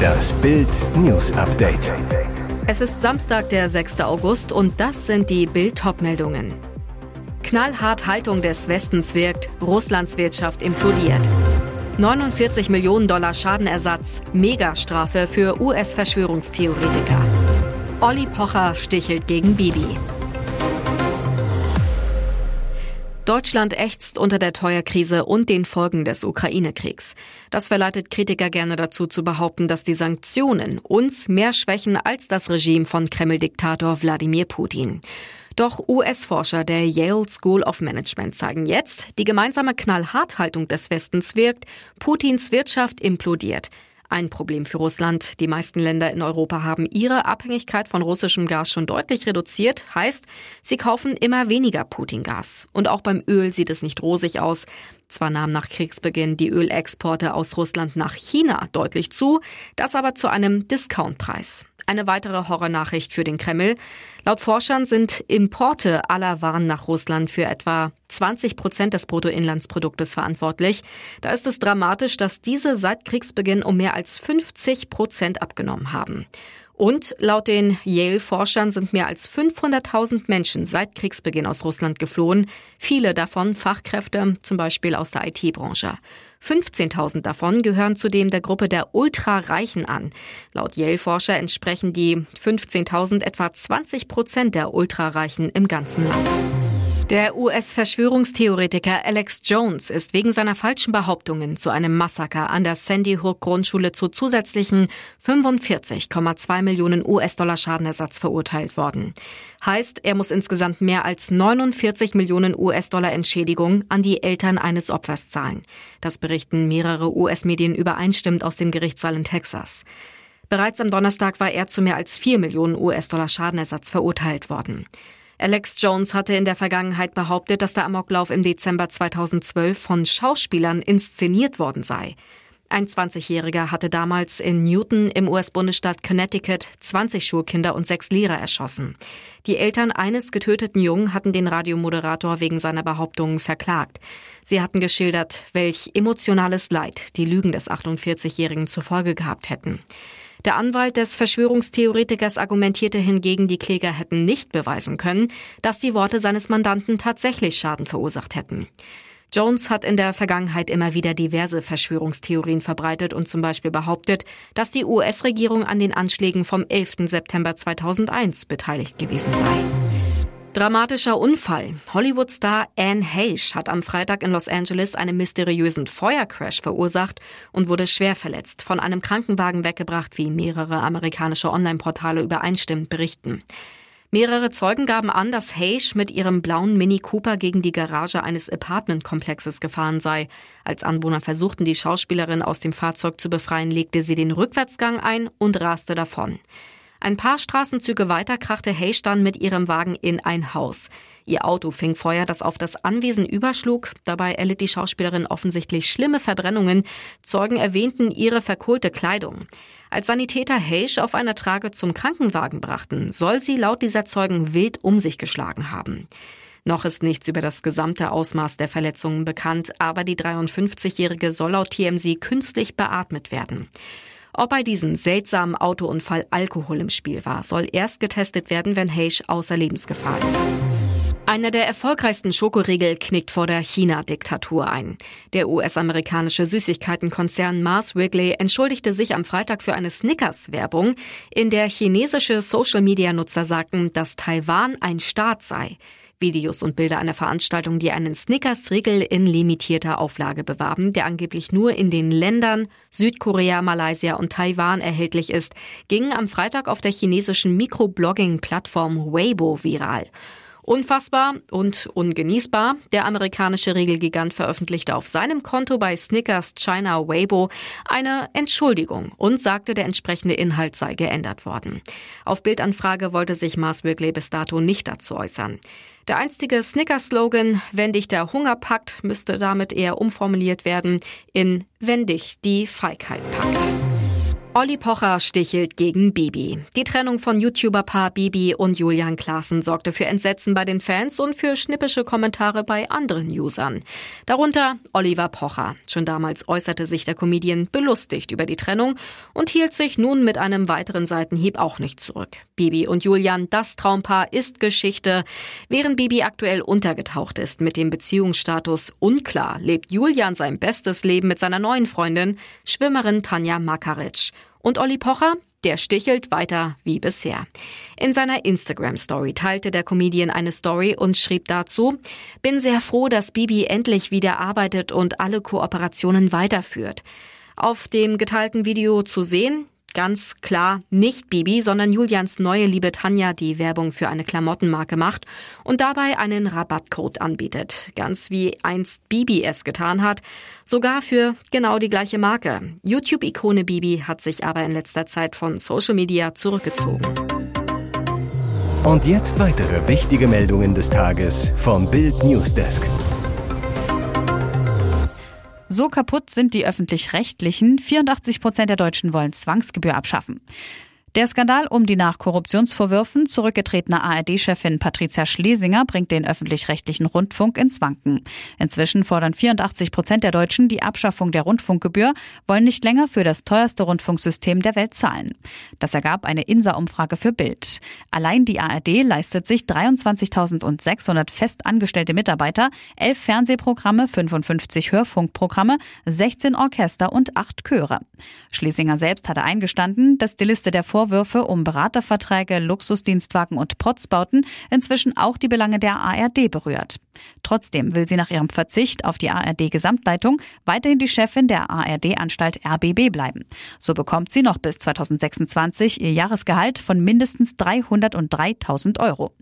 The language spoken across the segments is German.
Das Bild News Update. Es ist Samstag, der 6. August und das sind die Bild meldungen Knallhart Haltung des Westens wirkt, Russlands Wirtschaft implodiert. 49 Millionen Dollar Schadenersatz, Megastrafe für US-Verschwörungstheoretiker. Olli Pocher stichelt gegen Bibi. Deutschland ächzt unter der Teuerkrise und den Folgen des Ukraine-Kriegs. Das verleitet Kritiker gerne dazu zu behaupten, dass die Sanktionen uns mehr schwächen als das Regime von Kreml-Diktator Wladimir Putin. Doch US-Forscher der Yale School of Management zeigen jetzt, die gemeinsame Knallharthaltung des Westens wirkt, Putins Wirtschaft implodiert. Ein Problem für Russland. Die meisten Länder in Europa haben ihre Abhängigkeit von russischem Gas schon deutlich reduziert. Heißt, sie kaufen immer weniger Putin-Gas. Und auch beim Öl sieht es nicht rosig aus. Zwar nahmen nach Kriegsbeginn die Ölexporte aus Russland nach China deutlich zu, das aber zu einem Discountpreis. Eine weitere Horrornachricht für den Kreml. Laut Forschern sind Importe aller Waren nach Russland für etwa 20 Prozent des Bruttoinlandsproduktes verantwortlich. Da ist es dramatisch, dass diese seit Kriegsbeginn um mehr als 50 Prozent abgenommen haben. Und laut den Yale-Forschern sind mehr als 500.000 Menschen seit Kriegsbeginn aus Russland geflohen, viele davon Fachkräfte, zum Beispiel aus der IT-Branche. 15.000 davon gehören zudem der Gruppe der Ultrareichen an. Laut Yale-Forscher entsprechen die 15.000 etwa 20 Prozent der Ultrareichen im ganzen Land. Der US-Verschwörungstheoretiker Alex Jones ist wegen seiner falschen Behauptungen zu einem Massaker an der Sandy Hook Grundschule zu zusätzlichen 45,2 Millionen US-Dollar Schadenersatz verurteilt worden. Heißt, er muss insgesamt mehr als 49 Millionen US-Dollar Entschädigung an die Eltern eines Opfers zahlen. Das berichten mehrere US-Medien übereinstimmend aus dem Gerichtssaal in Texas. Bereits am Donnerstag war er zu mehr als 4 Millionen US-Dollar Schadenersatz verurteilt worden. Alex Jones hatte in der Vergangenheit behauptet, dass der Amoklauf im Dezember 2012 von Schauspielern inszeniert worden sei. Ein 20-Jähriger hatte damals in Newton im US-Bundesstaat Connecticut 20 Schulkinder und sechs Lehrer erschossen. Die Eltern eines getöteten Jungen hatten den Radiomoderator wegen seiner Behauptungen verklagt. Sie hatten geschildert, welch emotionales Leid die Lügen des 48-Jährigen zur Folge gehabt hätten. Der Anwalt des Verschwörungstheoretikers argumentierte hingegen, die Kläger hätten nicht beweisen können, dass die Worte seines Mandanten tatsächlich Schaden verursacht hätten. Jones hat in der Vergangenheit immer wieder diverse Verschwörungstheorien verbreitet und zum Beispiel behauptet, dass die US-Regierung an den Anschlägen vom 11. September 2001 beteiligt gewesen sei. Dramatischer Unfall. Hollywood-Star Anne Heche hat am Freitag in Los Angeles einen mysteriösen Feuercrash verursacht und wurde schwer verletzt, von einem Krankenwagen weggebracht, wie mehrere amerikanische Online-Portale übereinstimmend berichten. Mehrere Zeugen gaben an, dass Heche mit ihrem blauen Mini Cooper gegen die Garage eines Apartmentkomplexes gefahren sei. Als Anwohner versuchten, die Schauspielerin aus dem Fahrzeug zu befreien, legte sie den Rückwärtsgang ein und raste davon. Ein paar Straßenzüge weiter krachte Hayes dann mit ihrem Wagen in ein Haus. Ihr Auto fing Feuer, das auf das Anwesen überschlug. Dabei erlitt die Schauspielerin offensichtlich schlimme Verbrennungen. Zeugen erwähnten ihre verkohlte Kleidung. Als Sanitäter Hayes auf einer Trage zum Krankenwagen brachten, soll sie laut dieser Zeugen wild um sich geschlagen haben. Noch ist nichts über das gesamte Ausmaß der Verletzungen bekannt, aber die 53-Jährige soll laut TMZ künstlich beatmet werden. Ob bei diesem seltsamen Autounfall Alkohol im Spiel war, soll erst getestet werden, wenn Heisch außer Lebensgefahr ist. Einer der erfolgreichsten Schokoriegel knickt vor der China-Diktatur ein. Der US-amerikanische Süßigkeitenkonzern Mars Wrigley entschuldigte sich am Freitag für eine Snickers-Werbung, in der chinesische Social-Media-Nutzer sagten, dass Taiwan ein Staat sei. Videos und Bilder einer Veranstaltung, die einen Snickers-Riegel in limitierter Auflage bewarben, der angeblich nur in den Ländern Südkorea, Malaysia und Taiwan erhältlich ist, gingen am Freitag auf der chinesischen Mikroblogging-Plattform Weibo viral. Unfassbar und ungenießbar. Der amerikanische Regelgigant veröffentlichte auf seinem Konto bei Snickers China Weibo eine Entschuldigung und sagte, der entsprechende Inhalt sei geändert worden. Auf Bildanfrage wollte sich Mars Wrigley bis dato nicht dazu äußern. Der einstige Snickers-Slogan Wenn dich der Hunger packt, müsste damit eher umformuliert werden in Wenn dich die Feigheit packt. Olli Pocher stichelt gegen Bibi. Die Trennung von YouTuber-Paar Bibi und Julian Klaassen sorgte für Entsetzen bei den Fans und für schnippische Kommentare bei anderen Usern. Darunter Oliver Pocher. Schon damals äußerte sich der Comedian belustigt über die Trennung und hielt sich nun mit einem weiteren Seitenhieb auch nicht zurück. Bibi und Julian, das Traumpaar, ist Geschichte. Während Bibi aktuell untergetaucht ist mit dem Beziehungsstatus unklar, lebt Julian sein bestes Leben mit seiner neuen Freundin, Schwimmerin Tanja Makaric. Und Olli Pocher, der stichelt weiter wie bisher. In seiner Instagram-Story teilte der Comedian eine Story und schrieb dazu, bin sehr froh, dass Bibi endlich wieder arbeitet und alle Kooperationen weiterführt. Auf dem geteilten Video zu sehen, ganz klar nicht Bibi, sondern Julians neue Liebe Tanja, die Werbung für eine Klamottenmarke macht und dabei einen Rabattcode anbietet. Ganz wie einst Bibi es getan hat. Sogar für genau die gleiche Marke. YouTube-Ikone Bibi hat sich aber in letzter Zeit von Social Media zurückgezogen. Und jetzt weitere wichtige Meldungen des Tages vom Bild Newsdesk. So kaputt sind die öffentlich-rechtlichen. 84 Prozent der Deutschen wollen Zwangsgebühr abschaffen. Der Skandal um die nach Korruptionsvorwürfen zurückgetretene ARD-Chefin Patricia Schlesinger bringt den öffentlich-rechtlichen Rundfunk ins Wanken. Inzwischen fordern 84 Prozent der Deutschen die Abschaffung der Rundfunkgebühr, wollen nicht länger für das teuerste Rundfunksystem der Welt zahlen. Das ergab eine INSA-Umfrage für Bild. Allein die ARD leistet sich 23.600 festangestellte Mitarbeiter, 11 Fernsehprogramme, 55 Hörfunkprogramme, 16 Orchester und 8 Chöre. Schlesinger selbst hatte eingestanden, dass die Liste der Vor Vorwürfe um Beraterverträge, Luxusdienstwagen und Protzbauten inzwischen auch die Belange der ARD berührt. Trotzdem will sie nach ihrem Verzicht auf die ARD-Gesamtleitung weiterhin die Chefin der ARD-Anstalt RBB bleiben. So bekommt sie noch bis 2026 ihr Jahresgehalt von mindestens 303.000 Euro.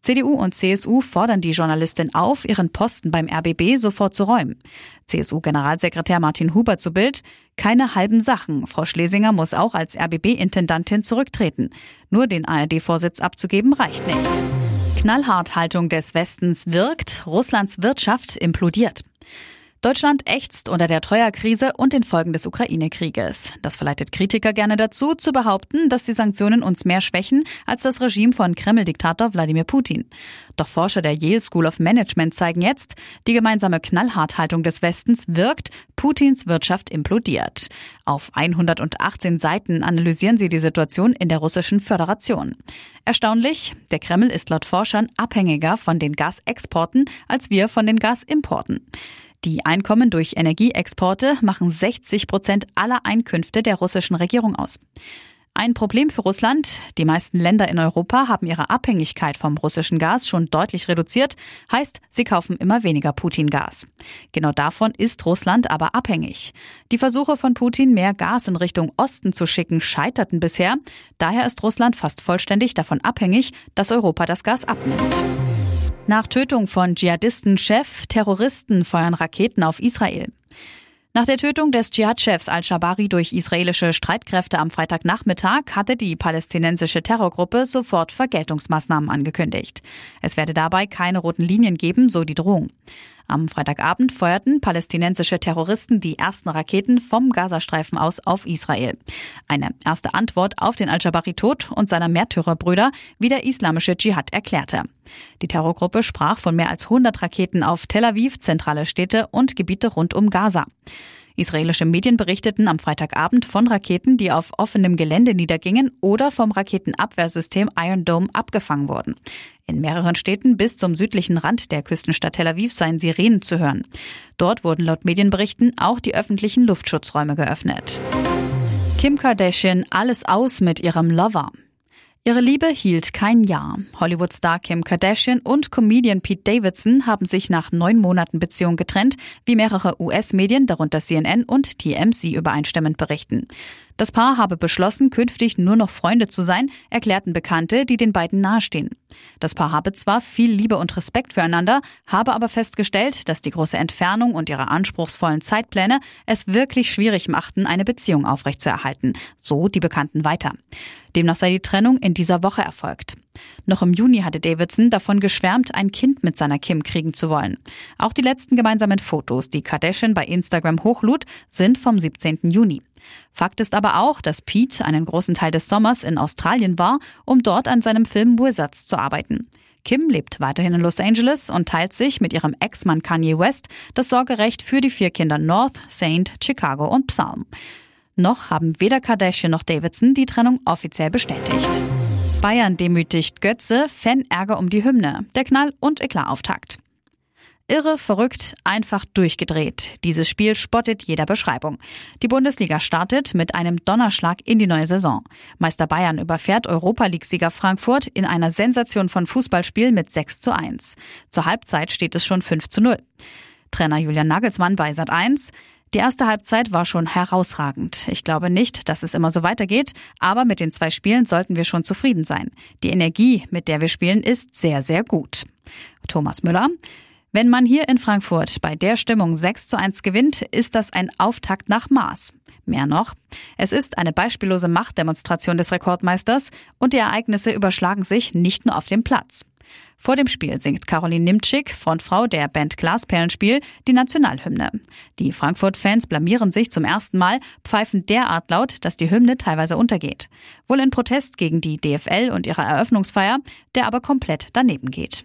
CDU und CSU fordern die Journalistin auf, ihren Posten beim RBB sofort zu räumen. CSU-Generalsekretär Martin Huber zu Bild. Keine halben Sachen. Frau Schlesinger muss auch als RBB-Intendantin zurücktreten. Nur den ARD-Vorsitz abzugeben reicht nicht. Knallhart Haltung des Westens wirkt. Russlands Wirtschaft implodiert. Deutschland ächzt unter der Treuerkrise und den Folgen des Ukraine-Krieges. Das verleitet Kritiker gerne dazu, zu behaupten, dass die Sanktionen uns mehr schwächen als das Regime von Kreml-Diktator Wladimir Putin. Doch Forscher der Yale School of Management zeigen jetzt, die gemeinsame Knallharthaltung des Westens wirkt, Putins Wirtschaft implodiert. Auf 118 Seiten analysieren sie die Situation in der russischen Föderation. Erstaunlich, der Kreml ist laut Forschern abhängiger von den Gasexporten als wir von den Gasimporten. Die Einkommen durch Energieexporte machen 60 Prozent aller Einkünfte der russischen Regierung aus. Ein Problem für Russland. Die meisten Länder in Europa haben ihre Abhängigkeit vom russischen Gas schon deutlich reduziert. Heißt, sie kaufen immer weniger Putin-Gas. Genau davon ist Russland aber abhängig. Die Versuche von Putin, mehr Gas in Richtung Osten zu schicken, scheiterten bisher. Daher ist Russland fast vollständig davon abhängig, dass Europa das Gas abnimmt. Nach Tötung von Dschihadisten-Chef, Terroristen feuern Raketen auf Israel. Nach der Tötung des Dschihad-Chefs al-Shabari durch israelische Streitkräfte am Freitagnachmittag hatte die palästinensische Terrorgruppe sofort Vergeltungsmaßnahmen angekündigt. Es werde dabei keine roten Linien geben, so die Drohung. Am Freitagabend feuerten palästinensische Terroristen die ersten Raketen vom Gazastreifen aus auf Israel. Eine erste Antwort auf den Al-Jabari-Tod und seiner Märtyrerbrüder, wie der islamische Dschihad erklärte. Die Terrorgruppe sprach von mehr als 100 Raketen auf Tel Aviv, zentrale Städte und Gebiete rund um Gaza. Israelische Medien berichteten am Freitagabend von Raketen, die auf offenem Gelände niedergingen oder vom Raketenabwehrsystem Iron Dome abgefangen wurden. In mehreren Städten bis zum südlichen Rand der Küstenstadt Tel Aviv seien Sirenen zu hören. Dort wurden laut Medienberichten auch die öffentlichen Luftschutzräume geöffnet. Kim Kardashian alles aus mit ihrem Lover. Ihre Liebe hielt kein Jahr. Hollywood-Star Kim Kardashian und Comedian Pete Davidson haben sich nach neun Monaten Beziehung getrennt, wie mehrere US-Medien, darunter CNN und TMC übereinstimmend berichten. Das Paar habe beschlossen, künftig nur noch Freunde zu sein, erklärten Bekannte, die den beiden nahestehen. Das Paar habe zwar viel Liebe und Respekt füreinander, habe aber festgestellt, dass die große Entfernung und ihre anspruchsvollen Zeitpläne es wirklich schwierig machten, eine Beziehung aufrechtzuerhalten. So die Bekannten weiter. Demnach sei die Trennung in dieser Woche erfolgt. Noch im Juni hatte Davidson davon geschwärmt, ein Kind mit seiner Kim kriegen zu wollen. Auch die letzten gemeinsamen Fotos, die Kardashian bei Instagram hochlud, sind vom 17. Juni. Fakt ist aber auch, dass Pete einen großen Teil des Sommers in Australien war, um dort an seinem Film Wizards zu arbeiten. Kim lebt weiterhin in Los Angeles und teilt sich mit ihrem Ex-Mann Kanye West das Sorgerecht für die vier Kinder North, Saint, Chicago und Psalm. Noch haben weder Kardashian noch Davidson die Trennung offiziell bestätigt. Bayern demütigt Götze, Fan-Ärger um die Hymne, der Knall- und Eklat-Auftakt. Irre, verrückt, einfach durchgedreht. Dieses Spiel spottet jeder Beschreibung. Die Bundesliga startet mit einem Donnerschlag in die neue Saison. Meister Bayern überfährt Europa League-Sieger Frankfurt in einer Sensation von Fußballspiel mit 6 zu 1. Zur Halbzeit steht es schon 5 zu 0. Trainer Julian Nagelsmann bei Sat 1. Die erste Halbzeit war schon herausragend. Ich glaube nicht, dass es immer so weitergeht, aber mit den zwei Spielen sollten wir schon zufrieden sein. Die Energie, mit der wir spielen, ist sehr, sehr gut. Thomas Müller. Wenn man hier in Frankfurt bei der Stimmung 6 zu 1 gewinnt, ist das ein Auftakt nach Maß. Mehr noch, es ist eine beispiellose Machtdemonstration des Rekordmeisters und die Ereignisse überschlagen sich nicht nur auf dem Platz. Vor dem Spiel singt Caroline Nimczyk, Frontfrau der Band Glasperlenspiel, die Nationalhymne. Die Frankfurt-Fans blamieren sich zum ersten Mal, pfeifen derart laut, dass die Hymne teilweise untergeht. Wohl in Protest gegen die DFL und ihre Eröffnungsfeier, der aber komplett daneben geht.